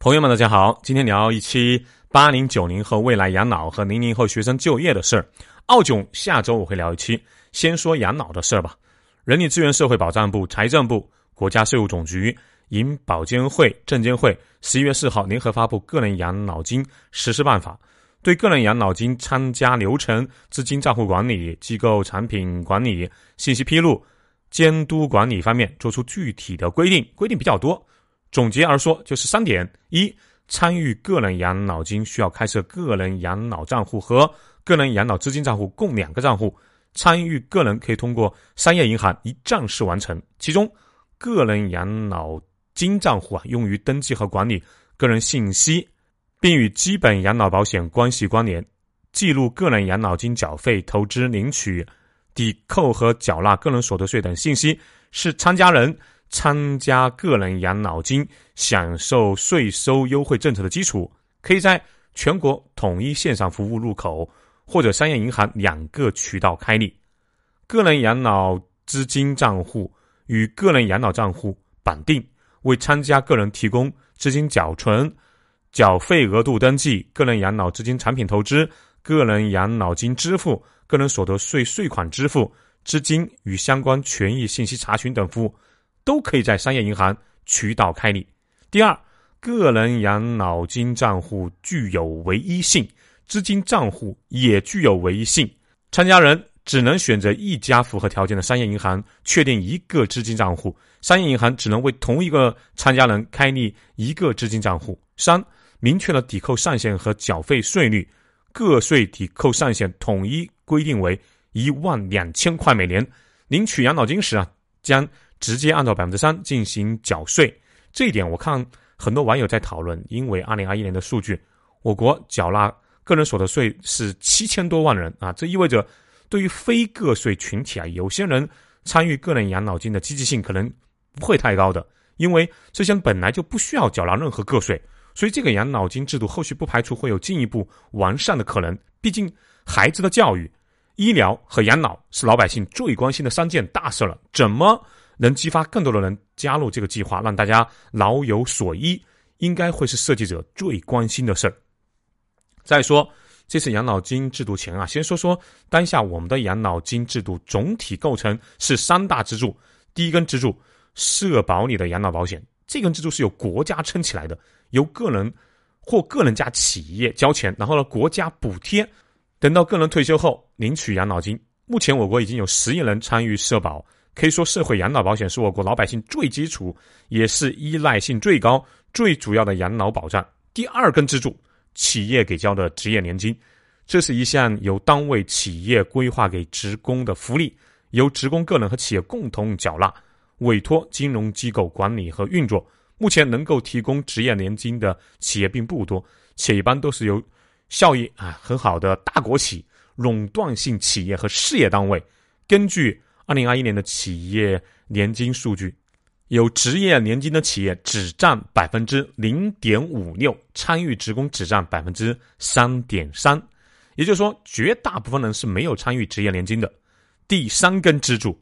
朋友们，大家好，今天聊一期八零九零后未来养老和零零后学生就业的事儿。奥囧下周我会聊一期，先说养老的事儿吧。人力资源社会保障部、财政部、国家税务总局、银保监会、证监会十一月四号联合发布《个人养老金实施办法》，对个人养老金参加流程、资金账户管理、机构产品管理、信息披露、监督管理方面作出具体的规定，规定比较多。总结而说，就是三点：一、参与个人养老金需要开设个人养老账户和个人养老资金账户共两个账户，参与个人可以通过商业银行一站式完成。其中，个人养老金账户啊，用于登记和管理个人信息，并与基本养老保险关系关联，记录个人养老金缴费、投资、领取、抵扣和缴纳个人所得税等信息，是参加人。参加个人养老金享受税收优惠政策的基础，可以在全国统一线上服务入口或者商业银行两个渠道开立。个人养老资金账户与个人养老账户绑定，为参加个人提供资金缴存、缴费额度登记、个人养老资金产品投资、个人养老金支付、个人所得税税款支付、资金与相关权益信息查询等服务。都可以在商业银行渠道开立。第二，个人养老金账户具有唯一性，资金账户也具有唯一性。参加人只能选择一家符合条件的商业银行确定一个资金账户，商业银行只能为同一个参加人开立一个资金账户。三，明确了抵扣上限和缴费税率，个税抵扣上限统一规定为一万两千块每年。领取养老金时啊，将直接按照百分之三进行缴税，这一点我看很多网友在讨论。因为二零二一年的数据，我国缴纳个人所得税是七千多万人啊，这意味着对于非个税群体啊，有些人参与个人养老金的积极性可能不会太高的，因为这些本来就不需要缴纳任何个税，所以这个养老金制度后续不排除会有进一步完善的可能。毕竟孩子的教育、医疗和养老是老百姓最关心的三件大事了，怎么？能激发更多的人加入这个计划，让大家老有所依，应该会是设计者最关心的事儿。再说这次养老金制度前啊，先说说当下我们的养老金制度总体构成是三大支柱。第一根支柱，社保里的养老保险，这根支柱是由国家撑起来的，由个人或个人家企业交钱，然后呢国家补贴，等到个人退休后领取养老金。目前我国已经有十亿人参与社保。可以说，社会养老保险是我国老百姓最基础，也是依赖性最高、最主要的养老保障。第二根支柱，企业给交的职业年金，这是一项由单位企业规划给职工的福利，由职工个人和企业共同缴纳，委托金融机构管理和运作。目前能够提供职业年金的企业并不多，且一般都是由效益啊很好的大国企、垄断性企业和事业单位根据。二零二一年的企业年金数据，有职业年金的企业只占百分之零点五六，参与职工只占百分之三点三，也就是说，绝大部分人是没有参与职业年金的。第三根支柱，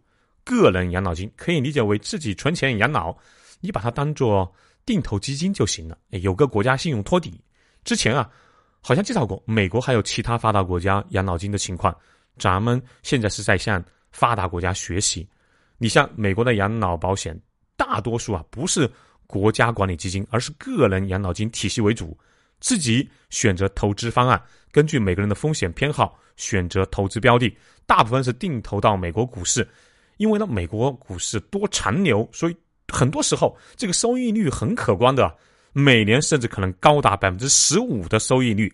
个人养老金可以理解为自己存钱养老，你把它当做定投基金就行了，有个国家信用托底。之前啊，好像介绍过美国还有其他发达国家养老金的情况，咱们现在是在向。发达国家学习，你像美国的养老保险，大多数啊不是国家管理基金，而是个人养老金体系为主，自己选择投资方案，根据每个人的风险偏好选择投资标的，大部分是定投到美国股市，因为呢美国股市多残留，所以很多时候这个收益率很可观的，每年甚至可能高达百分之十五的收益率，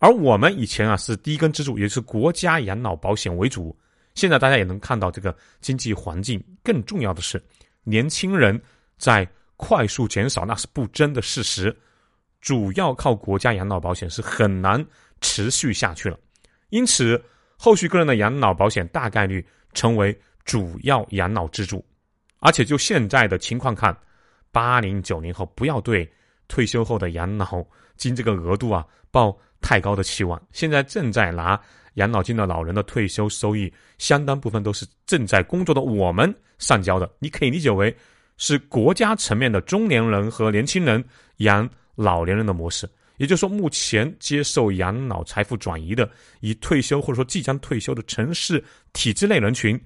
而我们以前啊是第一根支柱，也是国家养老保险为主。现在大家也能看到，这个经济环境更重要的是，年轻人在快速减少，那是不争的事实。主要靠国家养老保险是很难持续下去了，因此后续个人的养老保险大概率成为主要养老支柱。而且就现在的情况看，八零九零后不要对退休后的养老金这个额度啊抱太高的期望。现在正在拿。养老金的老人的退休收益，相当部分都是正在工作的我们上交的。你可以理解为是国家层面的中年人和年轻人养老年人的模式。也就是说，目前接受养老财富转移的，以退休或者说即将退休的城市体制类人群，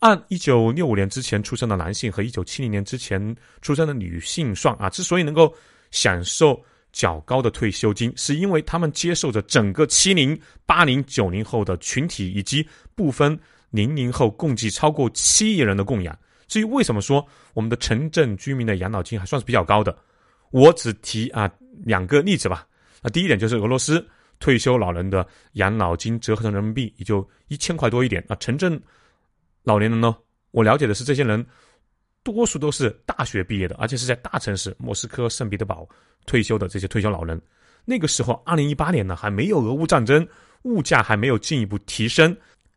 按一九六五年之前出生的男性和一九七零年之前出生的女性算啊，之所以能够享受较高的退休金，是因为他们接受着整个七零、八零、九零后的群体以及部分零零后共计超过七亿人的供养。至于为什么说我们的城镇居民的养老金还算是比较高的？我只提啊两个例子吧。那第一点就是俄罗斯退休老人的养老金折合成人民币也就一千块多一点。啊，城镇老年人呢，我了解的是这些人多数都是大学毕业的，而且是在大城市莫斯科、圣彼得堡退休的这些退休老人。那个时候，二零一八年呢还没有俄乌战争，物价还没有进一步提升，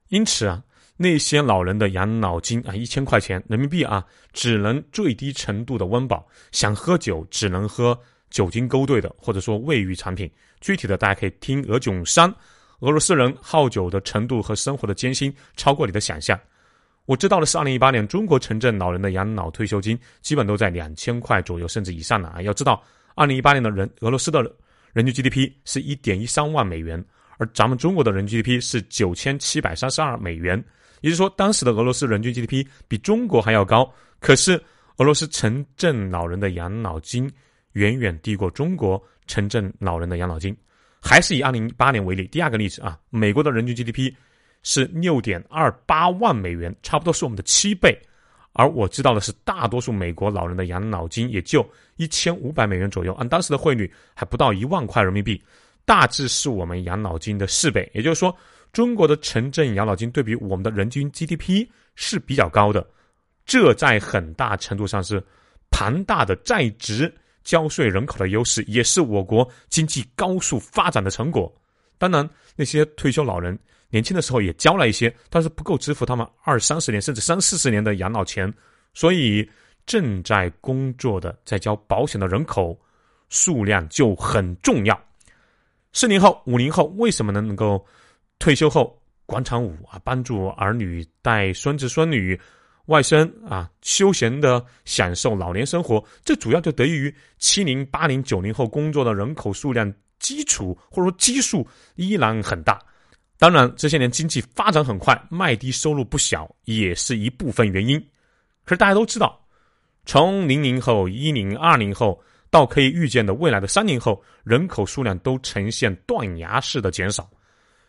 因此啊，那些老人的养老金啊一千块钱人民币啊，只能最低程度的温饱，想喝酒只能喝。酒精勾兑的，或者说卫浴产品，具体的大家可以听俄囧三。俄罗斯人好酒的程度和生活的艰辛超过你的想象。我知道的是，二零一八年中国城镇老人的养老退休金基本都在两千块左右，甚至以上了啊。要知道，二零一八年的人俄罗斯的人均 GDP 是一点一三万美元，而咱们中国的人均 GDP 是九千七百三十二美元，也就是说，当时的俄罗斯人均 GDP 比中国还要高。可是，俄罗斯城镇老人的养老金。远远低过中国城镇老人的养老金，还是以二零一八年为例。第二个例子啊，美国的人均 GDP 是六点二八万美元，差不多是我们的七倍。而我知道的是，大多数美国老人的养老金也就一千五百美元左右，按当时的汇率还不到一万块人民币，大致是我们养老金的四倍。也就是说，中国的城镇养老金对比我们的人均 GDP 是比较高的，这在很大程度上是庞大的在职。交税人口的优势也是我国经济高速发展的成果。当然，那些退休老人年轻的时候也交了一些，但是不够支付他们二三十年甚至三四十年的养老钱。所以，正在工作的在交保险的人口数量就很重要。四零后、五零后为什么能能够退休后广场舞啊，帮助儿女带孙子孙女？外甥啊，休闲的享受老年生活，这主要就得益于七零、八零、九零后工作的人口数量基础或者说基数依然很大。当然，这些年经济发展很快，卖低收入不小，也是一部分原因。可是大家都知道，从零零后、一零、二零后到可以预见的未来的三零后，人口数量都呈现断崖式的减少。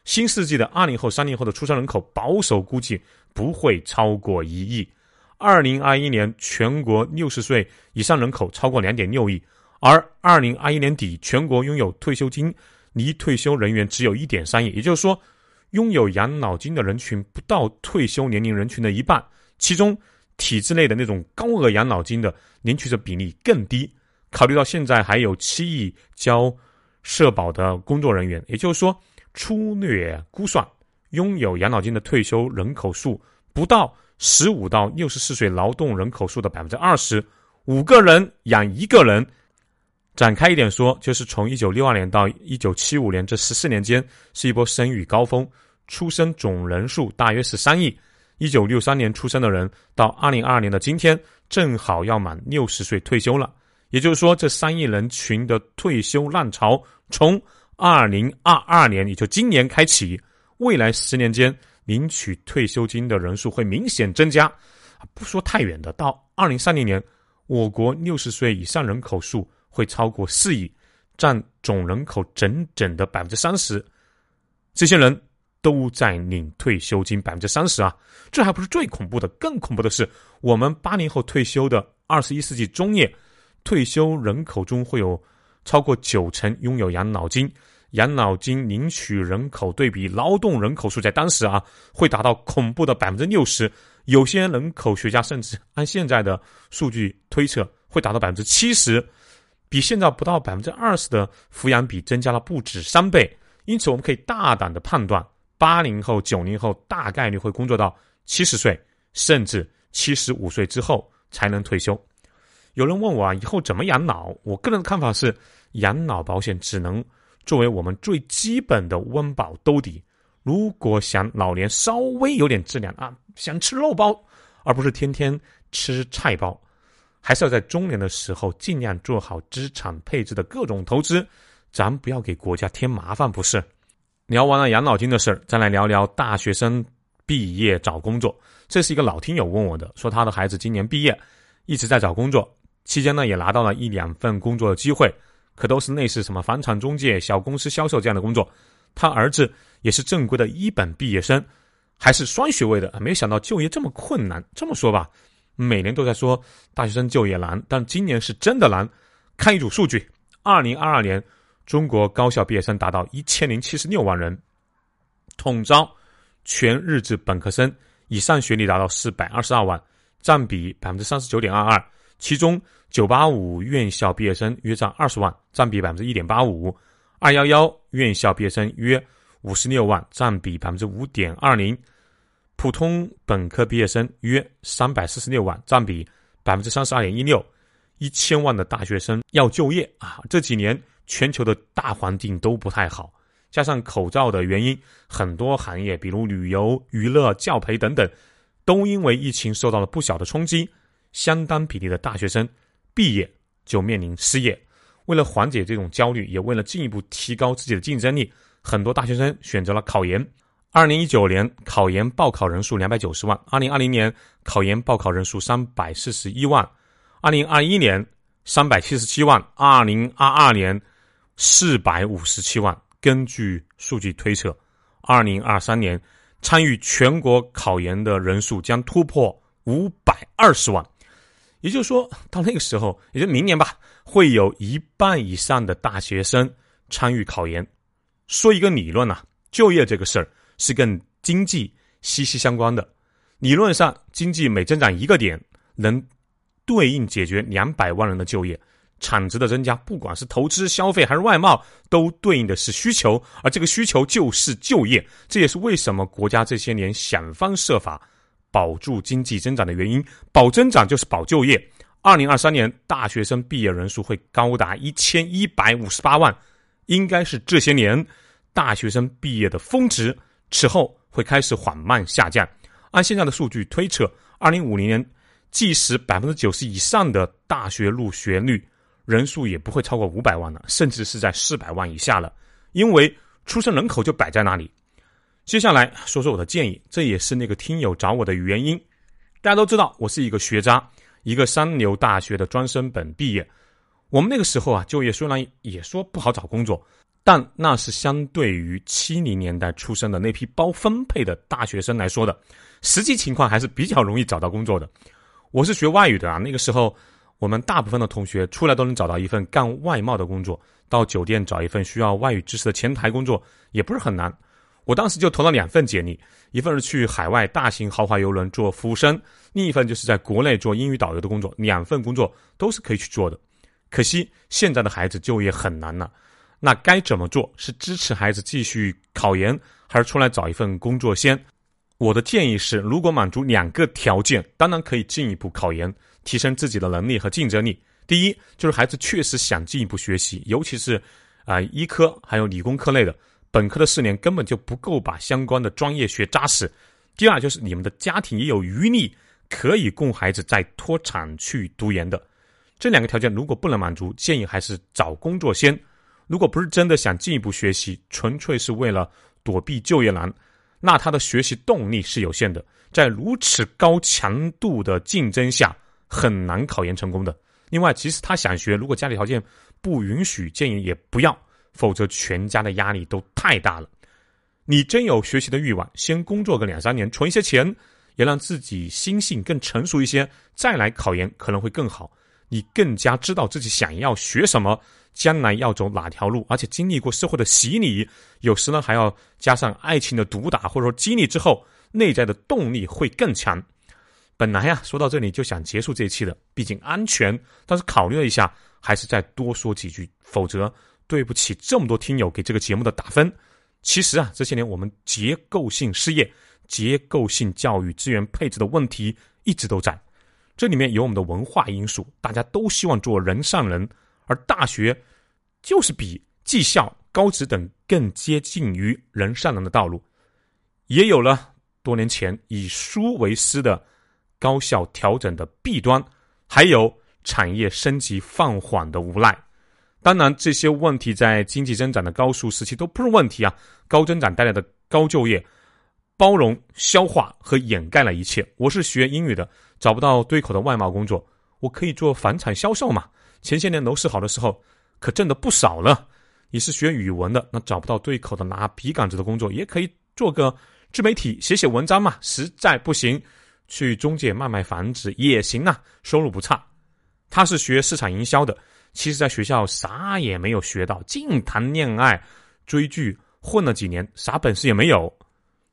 新世纪的二零后、三零后的出生人口保守估计。不会超过一亿。二零二一年全国六十岁以上人口超过两点六亿，而二零二一年底全国拥有退休金离退休人员只有一点三亿，也就是说，拥有养老金的人群不到退休年龄人群的一半。其中，体制内的那种高额养老金的领取者比例更低。考虑到现在还有七亿交社保的工作人员，也就是说，粗略估算。拥有养老金的退休人口数不到十五到六十四岁劳动人口数的百分之二十，五个人养一个人。展开一点说，就是从一九六二年到一九七五年这十四年间是一波生育高峰，出生总人数大约是三亿。一九六三年出生的人到二零二二年的今天，正好要满六十岁退休了。也就是说，这三亿人群的退休浪潮从二零二二年，也就今年开启。未来十年间，领取退休金的人数会明显增加。不说太远的，到二零三零年，我国六十岁以上人口数会超过四亿，占总人口整整的百分之三十。这些人都在领退休金，百分之三十啊！这还不是最恐怖的，更恐怖的是，我们八零后退休的二十一世纪中叶退休人口中，会有超过九成拥有养老金。养老金领取人口对比劳动人口数，在当时啊，会达到恐怖的百分之六十。有些人口学家甚至按现在的数据推测，会达到百分之七十，比现在不到百分之二十的抚养比增加了不止三倍。因此，我们可以大胆的判断，八零后、九零后大概率会工作到七十岁，甚至七十五岁之后才能退休。有人问我啊，以后怎么养老？我个人的看法是，养老保险只能。作为我们最基本的温饱兜底，如果想老年稍微有点质量啊，想吃肉包，而不是天天吃菜包，还是要在中年的时候尽量做好资产配置的各种投资，咱不要给国家添麻烦，不是？聊完了养老金的事儿，再来聊聊大学生毕业找工作。这是一个老听友问我的，说他的孩子今年毕业，一直在找工作，期间呢也拿到了一两份工作的机会，可都是类似什么房产中介、小公司销售这样的工作。他儿子也是正规的一本毕业生，还是双学位的，没想到就业这么困难。这么说吧，每年都在说大学生就业难，但今年是真的难。看一组数据，二零二二年。中国高校毕业生达到一千零七十六万人，统招全日制本科生以上学历达到四百二十二万，占比百分之三十九点二二。其中，九八五院校毕业生约占二十万，占比百分之一点八五；二幺幺院校毕业生约五十六万，占比百分之五点二零；普通本科毕业生约三百四十六万，占比百分之三十二点一六。一千万的大学生要就业啊，这几年。全球的大环境都不太好，加上口罩的原因，很多行业，比如旅游、娱乐、教培等等，都因为疫情受到了不小的冲击。相当比例的大学生毕业就面临失业。为了缓解这种焦虑，也为了进一步提高自己的竞争力，很多大学生选择了考研。二零一九年考研报考人数两百九十万，二零二零年考研报考人数三百四十一万，二零二一年三百七十七万，二零二二年。四百五十七万。根据数据推测，二零二三年参与全国考研的人数将突破五百二十万。也就是说，到那个时候，也就明年吧，会有一半以上的大学生参与考研。说一个理论啊，就业这个事儿是跟经济息息相关的。理论上，经济每增长一个点，能对应解决两百万人的就业。产值的增加，不管是投资、消费还是外贸，都对应的是需求，而这个需求就是就业。这也是为什么国家这些年想方设法保住经济增长的原因。保增长就是保就业。二零二三年大学生毕业人数会高达一千一百五十八万，应该是这些年大学生毕业的峰值。此后会开始缓慢下降。按现在的数据推测，二零五零年，即使百分之九十以上的大学入学率。人数也不会超过五百万了，甚至是在四百万以下了，因为出生人口就摆在那里。接下来说说我的建议，这也是那个听友找我的原因。大家都知道，我是一个学渣，一个三流大学的专升本毕业。我们那个时候啊，就业虽然也说不好找工作，但那是相对于七零年代出生的那批包分配的大学生来说的，实际情况还是比较容易找到工作的。我是学外语的啊，那个时候。我们大部分的同学出来都能找到一份干外贸的工作，到酒店找一份需要外语知识的前台工作也不是很难。我当时就投了两份简历，一份是去海外大型豪华游轮做服务生，另一份就是在国内做英语导游的工作。两份工作都是可以去做的。可惜现在的孩子就业很难了，那该怎么做？是支持孩子继续考研，还是出来找一份工作先？我的建议是，如果满足两个条件，当然可以进一步考研。提升自己的能力和竞争力。第一，就是孩子确实想进一步学习，尤其是啊医科还有理工科类的，本科的四年根本就不够把相关的专业学扎实。第二，就是你们的家庭也有余力可以供孩子再脱产去读研的。这两个条件如果不能满足，建议还是找工作先。如果不是真的想进一步学习，纯粹是为了躲避就业难，那他的学习动力是有限的。在如此高强度的竞争下。很难考研成功的。另外，即使他想学，如果家里条件不允许，建议也不要，否则全家的压力都太大了。你真有学习的欲望，先工作个两三年，存一些钱，也让自己心性更成熟一些，再来考研可能会更好。你更加知道自己想要学什么，将来要走哪条路，而且经历过社会的洗礼，有时呢还要加上爱情的毒打，或者说激励之后，内在的动力会更强。本来呀，说到这里就想结束这一期的，毕竟安全。但是考虑了一下，还是再多说几句，否则对不起这么多听友给这个节目的打分。其实啊，这些年我们结构性失业、结构性教育资源配置的问题一直都在。这里面有我们的文化因素，大家都希望做人上人，而大学就是比技校、高职等更接近于人上人的道路。也有了多年前以书为师的。高校调整的弊端，还有产业升级放缓的无奈。当然，这些问题在经济增长的高速时期都不是问题啊。高增长带来的高就业，包容、消化和掩盖了一切。我是学英语的，找不到对口的外贸工作，我可以做房产销售嘛？前些年楼市好的时候，可挣的不少了。你是学语文的，那找不到对口的拿笔杆子的工作，也可以做个自媒体，写写文章嘛。实在不行，去中介卖卖房子也行啊，收入不差。他是学市场营销的。其实，在学校啥也没有学到，净谈恋爱、追剧，混了几年，啥本事也没有。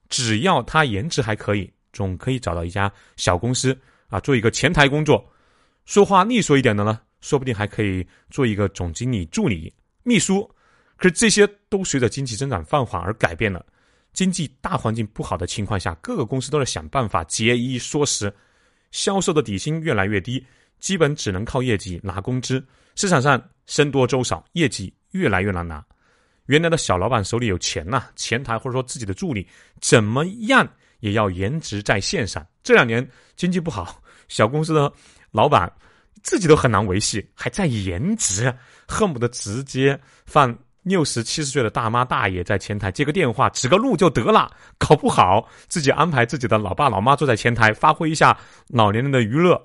只要他颜值还可以，总可以找到一家小公司啊，做一个前台工作。说话利索一点的呢，说不定还可以做一个总经理助理、秘书。可是这些都随着经济增长放缓而改变了。经济大环境不好的情况下，各个公司都在想办法节衣缩食，销售的底薪越来越低，基本只能靠业绩拿工资。市场上僧多粥少，业绩越来越难拿。原来的小老板手里有钱呐，前台或者说自己的助理怎么样也要颜值在线上。这两年经济不好，小公司的老板自己都很难维系，还在颜值，恨不得直接放六十七十岁的大妈大爷在前台接个电话指个路就得了。搞不好自己安排自己的老爸老妈坐在前台，发挥一下老年人的娱乐，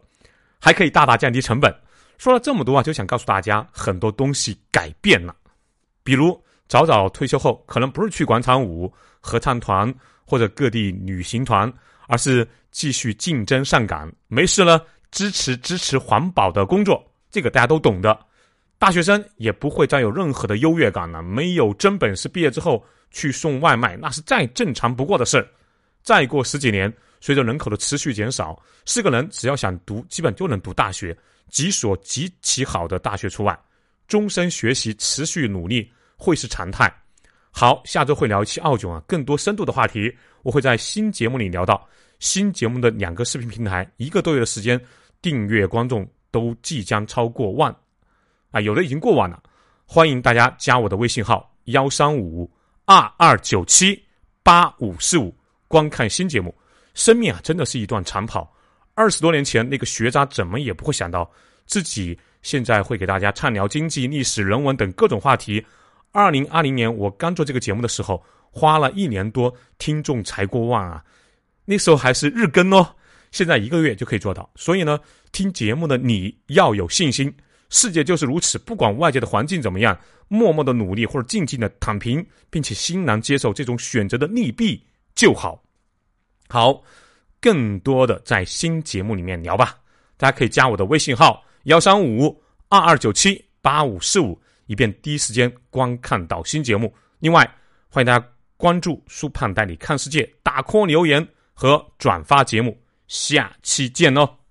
还可以大大降低成本。说了这么多啊，就想告诉大家，很多东西改变了。比如早早退休后，可能不是去广场舞、合唱团或者各地旅行团，而是继续竞争上岗。没事了，支持支持环保的工作，这个大家都懂的。大学生也不会再有任何的优越感了。没有真本事，毕业之后去送外卖，那是再正常不过的事儿。再过十几年，随着人口的持续减少，是个人只要想读，基本就能读大学。几所极其好的大学除外，终身学习、持续努力会是常态。好，下周会聊一期澳囧啊，更多深度的话题，我会在新节目里聊到。新节目的两个视频平台，一个多月的时间，订阅观众都即将超过万，啊，有的已经过万了。欢迎大家加我的微信号幺三五二二九七八五四五，观看新节目。生命啊，真的是一段长跑。二十多年前，那个学渣怎么也不会想到，自己现在会给大家畅聊经济、历史、人文等各种话题。二零二零年我刚做这个节目的时候，花了一年多，听众才过万啊！那时候还是日更哦，现在一个月就可以做到。所以呢，听节目的你要有信心，世界就是如此，不管外界的环境怎么样，默默的努力或者静静的躺平，并且欣然接受这种选择的利弊就好。好。更多的在新节目里面聊吧，大家可以加我的微信号幺三五二二九七八五四五，以便第一时间观看到新节目。另外，欢迎大家关注苏胖带你看世界，打 call 留言和转发节目，下期见哦。